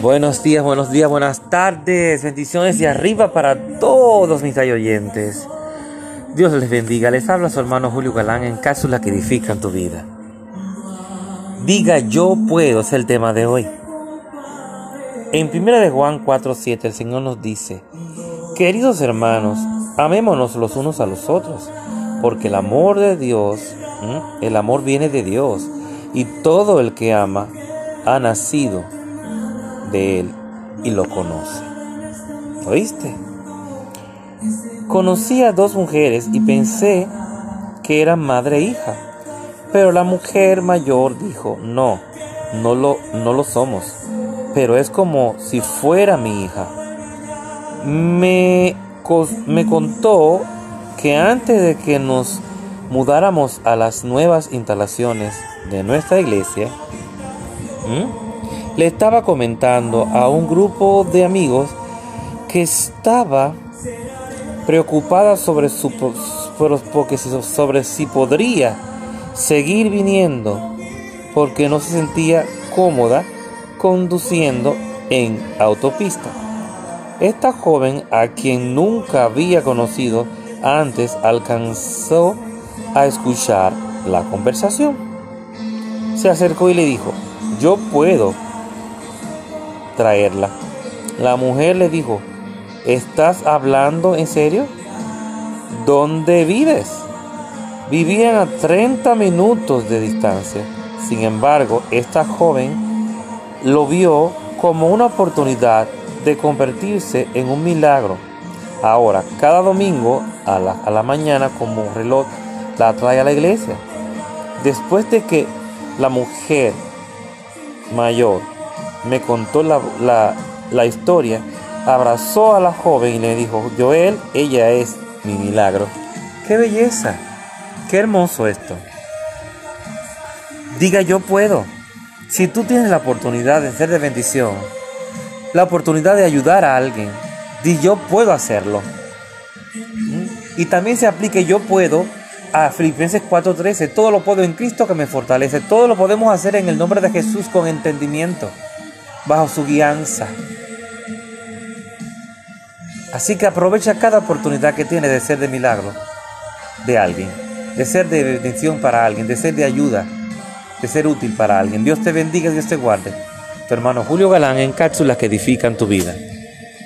Buenos días, buenos días, buenas tardes, bendiciones y arriba para todos mis oyentes. Dios les bendiga, les habla su hermano Julio Galán en cápsulas que edifican tu vida. Diga yo puedo es el tema de hoy. En 1 de Juan 4:7 el Señor nos dice, queridos hermanos, amémonos los unos a los otros, porque el amor de Dios, el amor viene de Dios, y todo el que ama ha nacido de él y lo conoce. ¿Oíste? Conocí a dos mujeres y pensé que eran madre e hija, pero la mujer mayor dijo, no, no lo, no lo somos, pero es como si fuera mi hija. Me, me contó que antes de que nos mudáramos a las nuevas instalaciones de nuestra iglesia, le estaba comentando a un grupo de amigos que estaba preocupada sobre, su, sobre si podría seguir viniendo porque no se sentía cómoda conduciendo en autopista. Esta joven, a quien nunca había conocido antes, alcanzó a escuchar la conversación. Se acercó y le dijo, yo puedo traerla. La mujer le dijo, ¿estás hablando en serio? ¿Dónde vives? Vivían a 30 minutos de distancia. Sin embargo, esta joven lo vio como una oportunidad de convertirse en un milagro. Ahora, cada domingo a la, mañana como un reloj la trae a la iglesia. Después de que la mujer mayor me contó la, historia, abrazó a la joven y le dijo, Joel, ella es mi milagro. ¡Qué belleza! ¡Qué hermoso esto! Diga yo puedo. Si tú tienes la oportunidad de ser de bendición, la oportunidad de ayudar a alguien, di yo puedo hacerlo. Y también se aplique yo puedo a Filipenses 4:13. Todo lo puedo en Cristo que me fortalece. Todo lo podemos hacer en el nombre de Jesús con entendimiento bajo su guianza. Así que aprovecha cada oportunidad que tiene de ser de milagro de alguien, de ser de bendición para alguien, de ser de ayuda, de ser útil para alguien. Dios te bendiga, Dios te guarde. Tu hermano Julio Galán en cápsulas que edifican tu vida.